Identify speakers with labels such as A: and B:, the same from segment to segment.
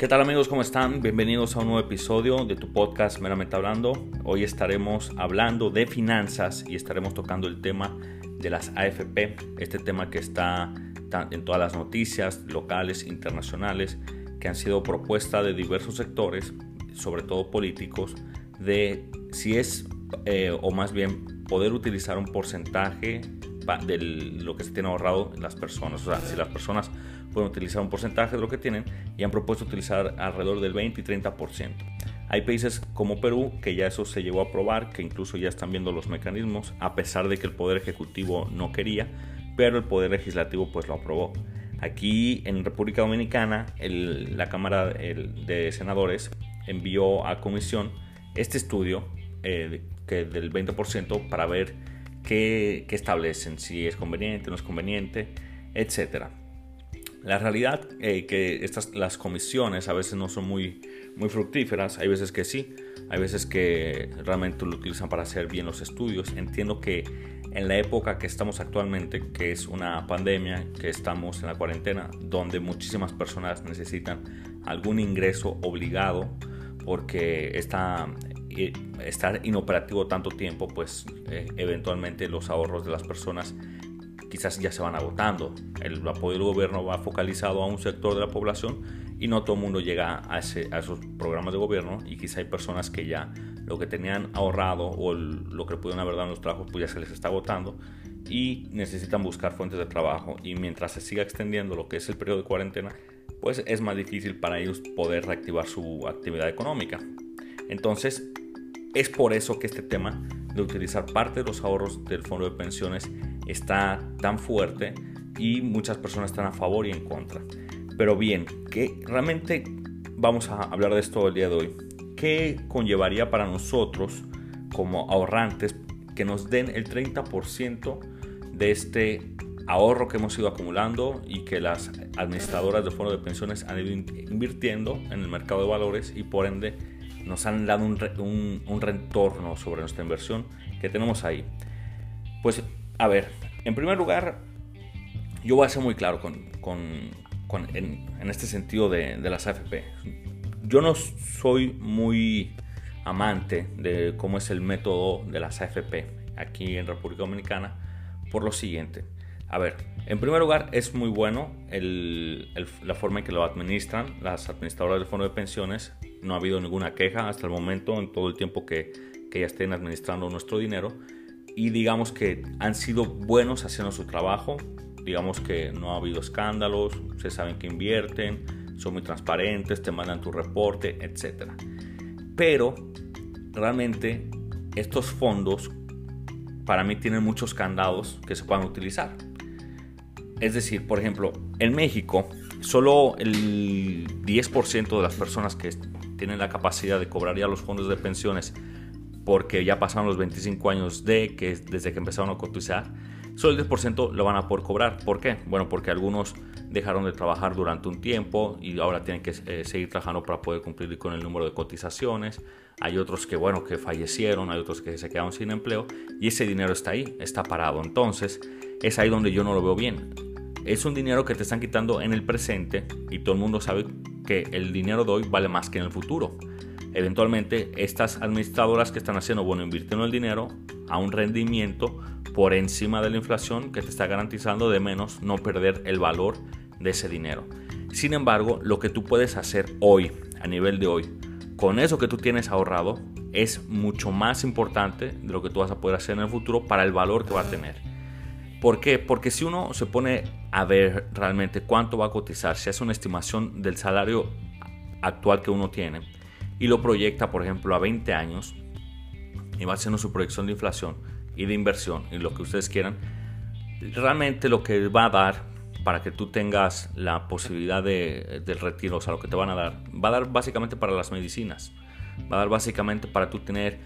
A: ¿Qué tal amigos? ¿Cómo están? Bienvenidos a un nuevo episodio de tu podcast Meramente Hablando. Hoy estaremos hablando de finanzas y estaremos tocando el tema de las AFP, este tema que está en todas las noticias locales, internacionales, que han sido propuesta de diversos sectores, sobre todo políticos, de si es, eh, o más bien, poder utilizar un porcentaje de lo que se tiene ahorrado las personas. O sea, si las personas pueden utilizar un porcentaje de lo que tienen y han propuesto utilizar alrededor del 20 y 30%. Hay países como Perú que ya eso se llegó a aprobar, que incluso ya están viendo los mecanismos, a pesar de que el Poder Ejecutivo no quería, pero el Poder Legislativo pues lo aprobó. Aquí en República Dominicana, la Cámara de Senadores envió a comisión este estudio eh, que del 20% para ver qué, establecen, si es conveniente, no es conveniente, etc. La realidad es eh, que estas, las comisiones a veces no son muy, muy fructíferas, hay veces que sí, hay veces que realmente lo utilizan para hacer bien los estudios. Entiendo que en la época que estamos actualmente, que es una pandemia, que estamos en la cuarentena, donde muchísimas personas necesitan algún ingreso obligado porque está estar inoperativo tanto tiempo, pues eh, eventualmente los ahorros de las personas quizás ya se van agotando. El apoyo del gobierno va focalizado a un sector de la población y no todo el mundo llega a, esos programas de gobierno y quizá hay personas que ya lo que tenían ahorrado o lo que pudieron haber dado en los trabajos pues ya se les está agotando y necesitan buscar fuentes de trabajo y mientras se siga extendiendo lo que es el periodo de cuarentena pues es más difícil para ellos poder reactivar su actividad económica. Entonces, es por eso que este tema de utilizar parte de los ahorros del fondo de pensiones está tan fuerte y muchas personas están a favor y en contra. Pero bien, que realmente vamos a hablar de esto el día de hoy. ¿Qué conllevaría para nosotros como ahorrantes que nos den el 30% de este ahorro que hemos ido acumulando y que las administradoras de fondos de pensiones han ido invirtiendo en el mercado de valores y por ende nos han dado un, un, retorno sobre nuestra inversión que tenemos ahí. Pues, a ver, en primer lugar, yo voy a ser muy claro con, con, en, en, este sentido de, de, las AFP. Yo no soy muy amante de cómo es el método de las AFP aquí en República Dominicana por lo siguiente. A ver, en primer lugar es muy bueno la forma en que lo administran las administradoras del fondo de pensiones. No ha habido ninguna queja hasta el momento en todo el tiempo que, que ya estén administrando nuestro dinero. Y digamos que han sido buenos haciendo su trabajo. Digamos que no ha habido escándalos, se saben que invierten, son muy transparentes, te mandan tu reporte, etc. Pero realmente estos fondos para mí tienen muchos candados que se puedan utilizar. Es decir, por ejemplo, en México, solo el 10% de las personas que tienen la capacidad de cobrar ya los fondos de pensiones porque ya pasaron los 25 años de que desde que empezaron a cotizar, solo el 10% lo van a poder cobrar. ¿Por qué? Bueno, porque algunos dejaron de trabajar durante un tiempo y ahora tienen que eh, seguir trabajando para poder cumplir con el número de cotizaciones. Hay otros que, bueno, que fallecieron, hay otros que se quedaron sin empleo y ese dinero está ahí, está parado. Entonces, es ahí donde yo no lo veo bien es un dinero que te están quitando en el presente y todo el mundo sabe que el dinero de hoy vale más que en el futuro. Eventualmente, estas administradoras que están haciendo, bueno, invirtiendo el dinero a un rendimiento por encima de la inflación que te está garantizando de menos no perder el valor de ese dinero. Sin embargo, lo que tú puedes hacer hoy, a nivel de hoy, con eso que tú tienes ahorrado, es mucho más importante de lo que tú vas a poder hacer en el futuro para el valor que va a tener. ¿Por qué? Porque si uno se pone a ver realmente cuánto va a cotizar, si hace una estimación del salario actual que uno tiene y lo proyecta, por ejemplo, a 20 años y va haciendo su proyección de inflación y de inversión y lo que ustedes quieran, realmente lo que va a dar para que tú tengas la posibilidad de, del retiro, o sea, lo que te van a dar, va a dar básicamente para las medicinas, va a dar básicamente para tú tener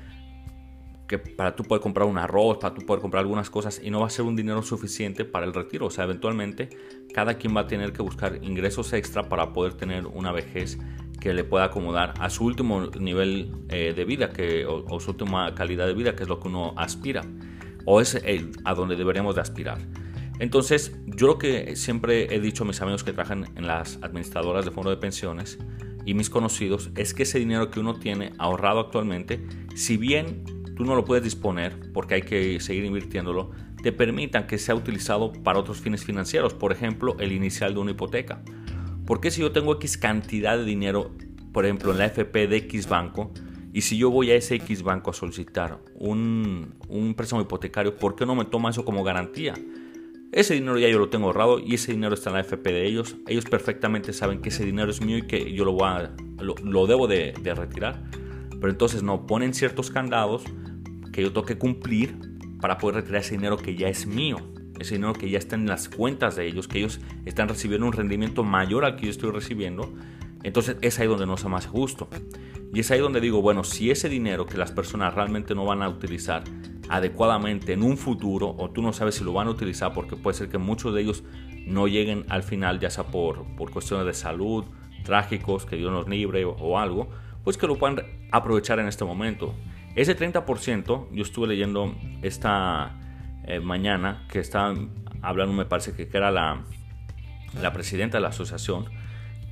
A: que para tú poder comprar un arroz, para tú poder comprar algunas cosas y no va a ser un dinero suficiente para el retiro. O sea, eventualmente cada quien va a tener que buscar ingresos extra para poder tener una vejez que le pueda acomodar a su último nivel eh, de vida que, o, su última calidad de vida, que es lo que uno aspira o es a donde deberíamos de aspirar. Entonces, yo lo que siempre he dicho a mis amigos que trabajan en las administradoras de fondos de pensiones y mis conocidos es que ese dinero que uno tiene ahorrado actualmente, si bien tú no lo puedes disponer porque hay que seguir invirtiéndolo, te permitan que sea utilizado para otros fines financieros, por ejemplo, el inicial de una hipoteca. Porque si yo tengo X cantidad de dinero, por ejemplo, en la FP de X banco, y si yo voy a ese X banco a solicitar un, un préstamo hipotecario, ¿por qué no me toma eso como garantía? Ese dinero ya yo lo tengo ahorrado y ese dinero está en la FP de ellos. Ellos perfectamente saben que ese dinero es mío y que yo lo, voy a, lo, debo de, de, retirar. Pero entonces no ponen ciertos candados que yo tengo que cumplir para poder retirar ese dinero que ya es mío. Ese dinero que ya está en las cuentas de ellos, que ellos están recibiendo un rendimiento mayor al que yo estoy recibiendo. Entonces es ahí donde no se más justo. Y es ahí donde digo, bueno, si ese dinero que las personas realmente no van a utilizar adecuadamente en un futuro o tú no sabes si lo van a utilizar porque puede ser que muchos de ellos no lleguen al final ya sea por, por cuestiones de salud, trágicos, que Dios nos libre o, algo, pues que lo puedan aprovechar en este momento. Ese 30%, yo estuve leyendo esta eh, mañana que está hablando, me parece que era la, la presidenta de la asociación,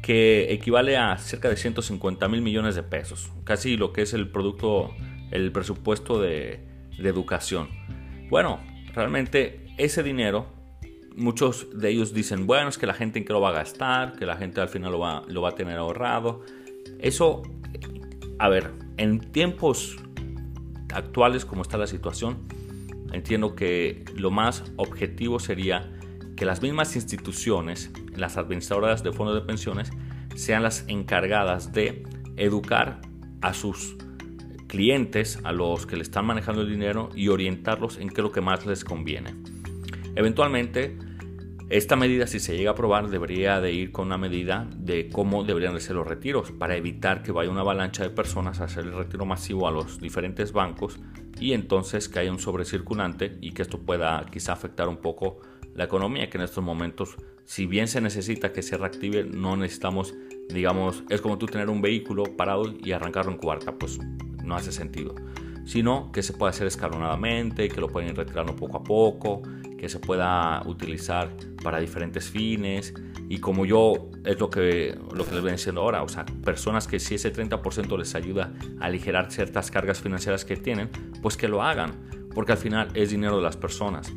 A: que equivale a cerca de 150 mil millones de pesos, casi lo que es el producto, el presupuesto de, de educación. Bueno, realmente ese dinero, muchos de ellos dicen, bueno, es que la gente en qué lo va a gastar, que la gente al final lo va, lo va a tener ahorrado. Eso, a ver, en tiempos actuales como está la situación, entiendo que lo más objetivo sería que las mismas instituciones, las administradoras de fondos de pensiones, sean las encargadas de educar a sus clientes, a los que le están manejando el dinero y orientarlos en qué es lo que más les conviene. Eventualmente, esta medida, si se llega a aprobar, debería de ir con una medida de cómo deberían de ser los retiros para evitar que vaya una avalancha de personas a hacer el retiro masivo a los diferentes bancos y entonces que haya un sobrecirculante y que esto pueda quizá afectar un poco la economía, que en estos momentos, si bien se necesita que se reactive, no necesitamos, digamos, es como tú tener un vehículo parado y arrancarlo en cuarta, pues no hace sentido, sino que se puede hacer escalonadamente, que lo pueden ir retirando poco a poco, que se pueda utilizar para diferentes fines. Y como yo es lo que, lo que les voy diciendo ahora, o sea, personas que si ese 30% les ayuda a aligerar ciertas cargas financieras que tienen, pues que lo hagan, porque al final es dinero de las personas.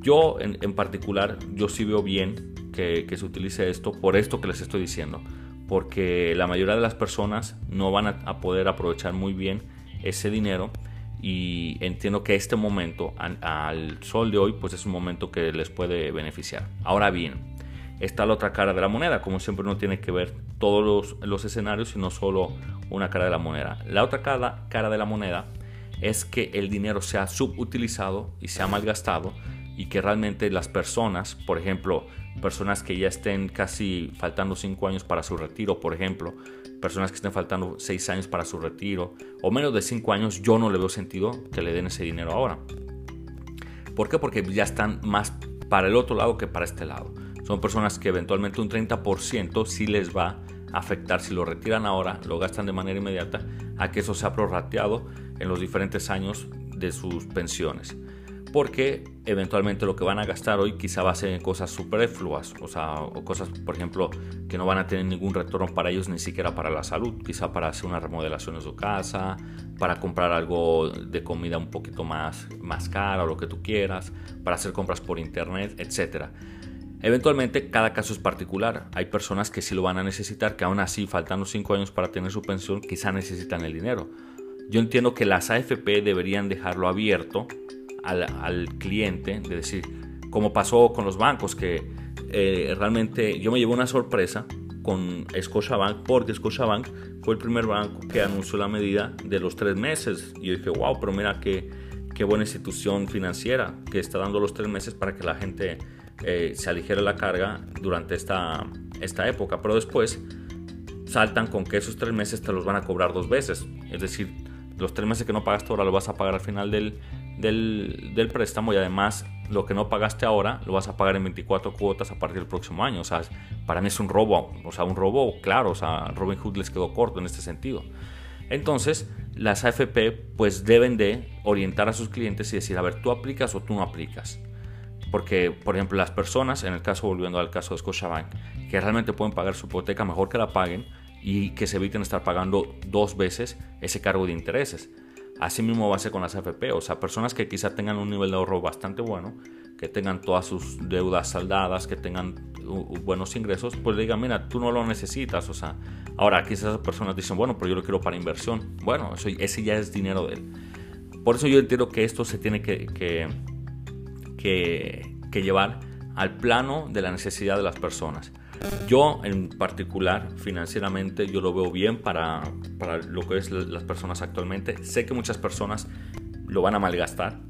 A: Yo en, en particular, yo sí veo bien que, se utilice esto por esto que les estoy diciendo porque la mayoría de las personas no van a, poder aprovechar muy bien ese dinero y entiendo que este momento al, sol de hoy pues es un momento que les puede beneficiar. Ahora bien, está la otra cara de la moneda, como siempre uno tiene que ver todos los, escenarios y no solo una cara de la moneda. La otra cara, cara de la moneda es que el dinero sea subutilizado y sea malgastado y que realmente las personas, por ejemplo, personas que ya estén casi faltando 5 años para su retiro, por ejemplo, personas que estén faltando 6 años para su retiro, o menos de 5 años, yo no le veo sentido que le den ese dinero ahora. ¿Por qué? Porque ya están más para el otro lado que para este lado. Son personas que eventualmente un 30% sí les va a afectar si lo retiran ahora, lo gastan de manera inmediata, a que eso sea prorrateado en los diferentes años de sus pensiones porque eventualmente lo que van a gastar hoy quizá va a ser en cosas superfluas, o sea, o cosas, por ejemplo, que no van a tener ningún retorno para ellos, ni siquiera para la salud, quizá para hacer una remodelación en su casa, para comprar algo de comida un poquito más, más cara o lo que tú quieras, para hacer compras por internet, etc. Eventualmente cada caso es particular, hay personas que sí lo van a necesitar, que aún así, faltando 5 años para tener su pensión, quizá necesitan el dinero. Yo entiendo que las AFP deberían dejarlo abierto al, cliente, de decir, como pasó con los bancos, que eh, realmente yo me llevo una sorpresa con Scotiabank, porque Scotiabank fue el primer banco que anunció la medida de los tres meses. Y yo dije, wow, pero mira qué, qué buena institución financiera que está dando los tres meses para que la gente eh, se aligere la carga durante esta, esta época. Pero después saltan con que esos tres meses te los van a cobrar dos veces. Es decir, los tres meses que no pagaste ahora lo vas a pagar al final del, del, préstamo y además lo que no pagaste ahora lo vas a pagar en 24 cuotas a partir del próximo año. O sea, para mí es un robo, o sea, un robo claro, o sea, Robin Hood les quedó corto en este sentido. Entonces, las AFP pues deben de orientar a sus clientes y decir, a ver, tú aplicas o tú no aplicas. Porque, por ejemplo, las personas, en el caso, volviendo al caso de Scotiabank, que realmente pueden pagar su hipoteca mejor que la paguen, y que se eviten estar pagando dos veces ese cargo de intereses. Así mismo va a ser con las AFP, o sea, personas que quizá tengan un nivel de ahorro bastante bueno, que tengan todas sus deudas saldadas, que tengan buenos ingresos, pues le digan, mira, tú no lo necesitas, o sea, ahora quizás esas personas dicen, bueno, pero yo lo quiero para inversión. Bueno, eso, ese ya es dinero de él. Por eso yo entiendo que esto se tiene que, que, que, llevar al plano de la necesidad de las personas. Yo en particular, financieramente, yo lo veo bien para, para lo que es las personas actualmente. Sé que muchas personas lo van a malgastar,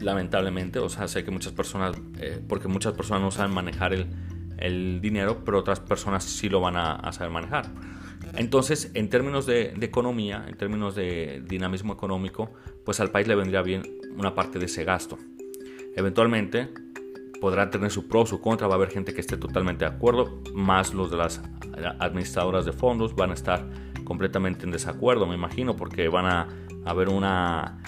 A: lamentablemente. O sea, sé que muchas personas, eh, porque muchas personas no saben manejar el, el, dinero, pero otras personas sí lo van a, a saber manejar. Entonces, en términos de, de, economía, en términos de dinamismo económico, pues al país le vendría bien una parte de ese gasto. Eventualmente podrá tener su pro, su contra, va a haber gente que esté totalmente de acuerdo, más los de las administradoras de fondos van a estar completamente en desacuerdo, me imagino, porque van a haber una,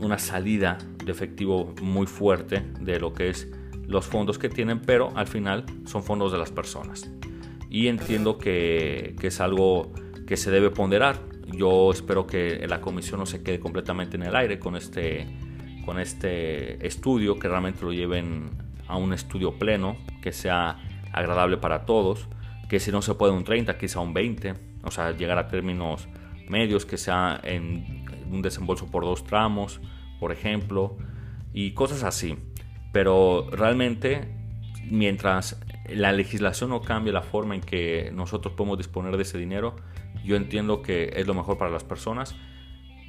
A: una salida de efectivo muy fuerte de lo que es los fondos que tienen, pero al final son fondos de las personas. Y entiendo que, que es algo que se debe ponderar. Yo espero que la comisión no se quede completamente en el aire con este con este estudio, que realmente lo lleven a un estudio pleno, que sea agradable para todos, que si no se puede un 30, quizá un 20, o sea, llegar a términos medios, que sea en un desembolso por dos tramos, por ejemplo, y cosas así. Pero realmente, mientras la legislación no cambie la forma en que nosotros podemos disponer de ese dinero, yo entiendo que es lo mejor para las personas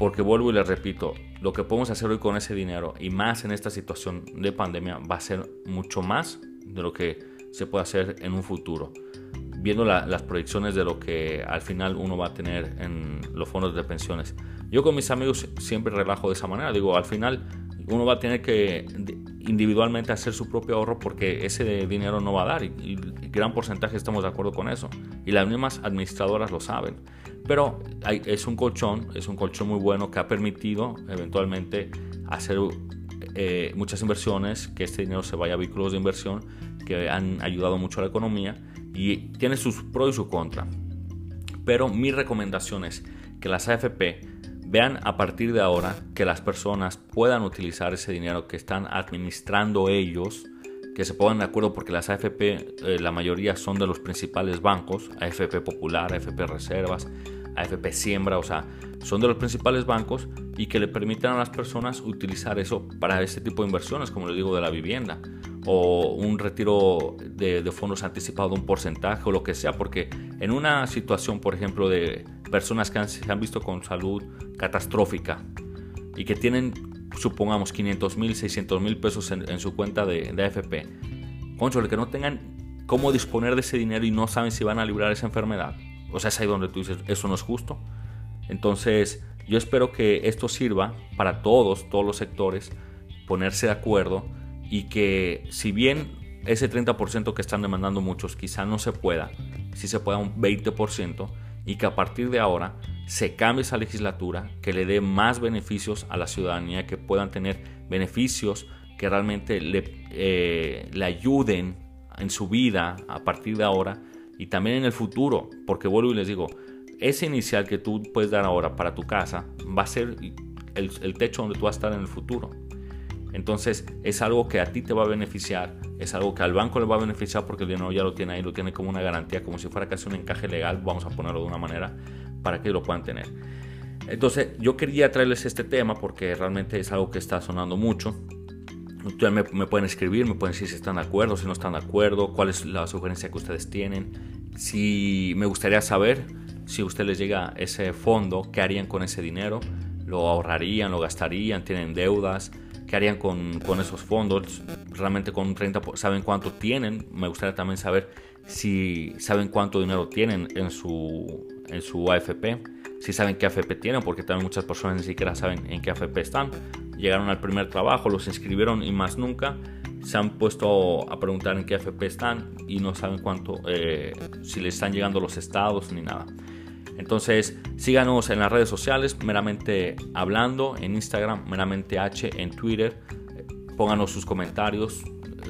A: porque vuelvo y les repito, lo que podemos hacer hoy con ese dinero y más en esta situación de pandemia va a ser mucho más de lo que se puede hacer en un futuro. Viendo las proyecciones de lo que al final uno va a tener en los fondos de pensiones. Yo con mis amigos siempre relajo de esa manera. Digo, al final uno va a tener que individualmente hacer su propio ahorro porque ese dinero no va a dar y, gran porcentaje estamos de acuerdo con eso. Y las mismas administradoras lo saben. Pero es un colchón, es un colchón muy bueno que ha permitido eventualmente hacer eh, muchas inversiones, que este dinero se vaya a vehículos de inversión que han ayudado mucho a la economía y tiene sus pros y sus contras. Pero mi recomendación es que las AFP vean a partir de ahora que las personas puedan utilizar ese dinero que están administrando ellos, que se pongan de acuerdo porque las AFP, eh, la mayoría son de los principales bancos, AFP Popular, AFP Reservas, AFP Siembra, o sea, son de los principales bancos y que le permitan a las personas utilizar eso para este tipo de inversiones, como les digo, de la vivienda o un retiro de, fondos anticipados de un porcentaje o lo que sea, porque en una situación, por ejemplo, de personas que se han visto con salud catastrófica y que tienen, supongamos, 500 mil, 600 mil pesos en, su cuenta de, de AFP, concho, que no tengan cómo disponer de ese dinero y no saben si van a librar esa enfermedad, o sea, es ahí donde tú dices, eso no es justo. Entonces, yo espero que esto sirva para todos, todos los sectores, ponerse de acuerdo y que si bien ese 30% que están demandando muchos quizá no se pueda, si se pueda un 20% y que a partir de ahora se cambie esa legislatura, que le dé más beneficios a la ciudadanía, que puedan tener beneficios que realmente le, eh, le ayuden en su vida a partir de ahora y también en el futuro, porque vuelvo y les digo, ese inicial que tú puedes dar ahora para tu casa va a ser el, techo donde tú vas a estar en el futuro. Entonces es algo que a ti te va a beneficiar, es algo que al banco le va a beneficiar porque el dinero ya lo tiene ahí, lo tiene como una garantía, como si fuera casi un encaje legal, vamos a ponerlo de una manera, para que lo puedan tener. Entonces yo quería traerles este tema porque realmente es algo que está sonando mucho. Ustedes me, pueden escribir, me pueden decir si están de acuerdo, si no están de acuerdo, cuál es la sugerencia que ustedes tienen. Si me gustaría saber si a ustedes les llega ese fondo, qué harían con ese dinero, lo ahorrarían, lo gastarían, tienen deudas, qué harían con, esos fondos, realmente con un 30, saben cuánto tienen. Me gustaría también saber si saben cuánto dinero tienen en su, en su AFP si saben qué AFP tienen, porque también muchas personas ni siquiera saben en qué AFP están. Llegaron al primer trabajo, los inscribieron y más nunca se han puesto a preguntar en qué AFP están y no saben cuánto, eh, si les están llegando los estados ni nada. Entonces, síganos en las redes sociales, meramente hablando, en Instagram, meramente H, en Twitter. Pónganos sus comentarios,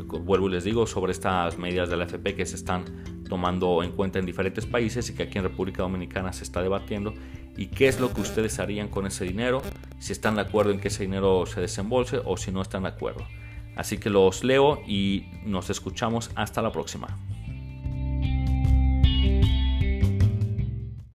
A: vuelvo y les digo sobre estas medidas de la AFP que se están tomando en cuenta en diferentes países y que aquí en República Dominicana se está debatiendo y qué es lo que ustedes harían con ese dinero, si están de acuerdo en que ese dinero se desembolse o si no están de acuerdo. Así que los leo y nos escuchamos hasta la próxima.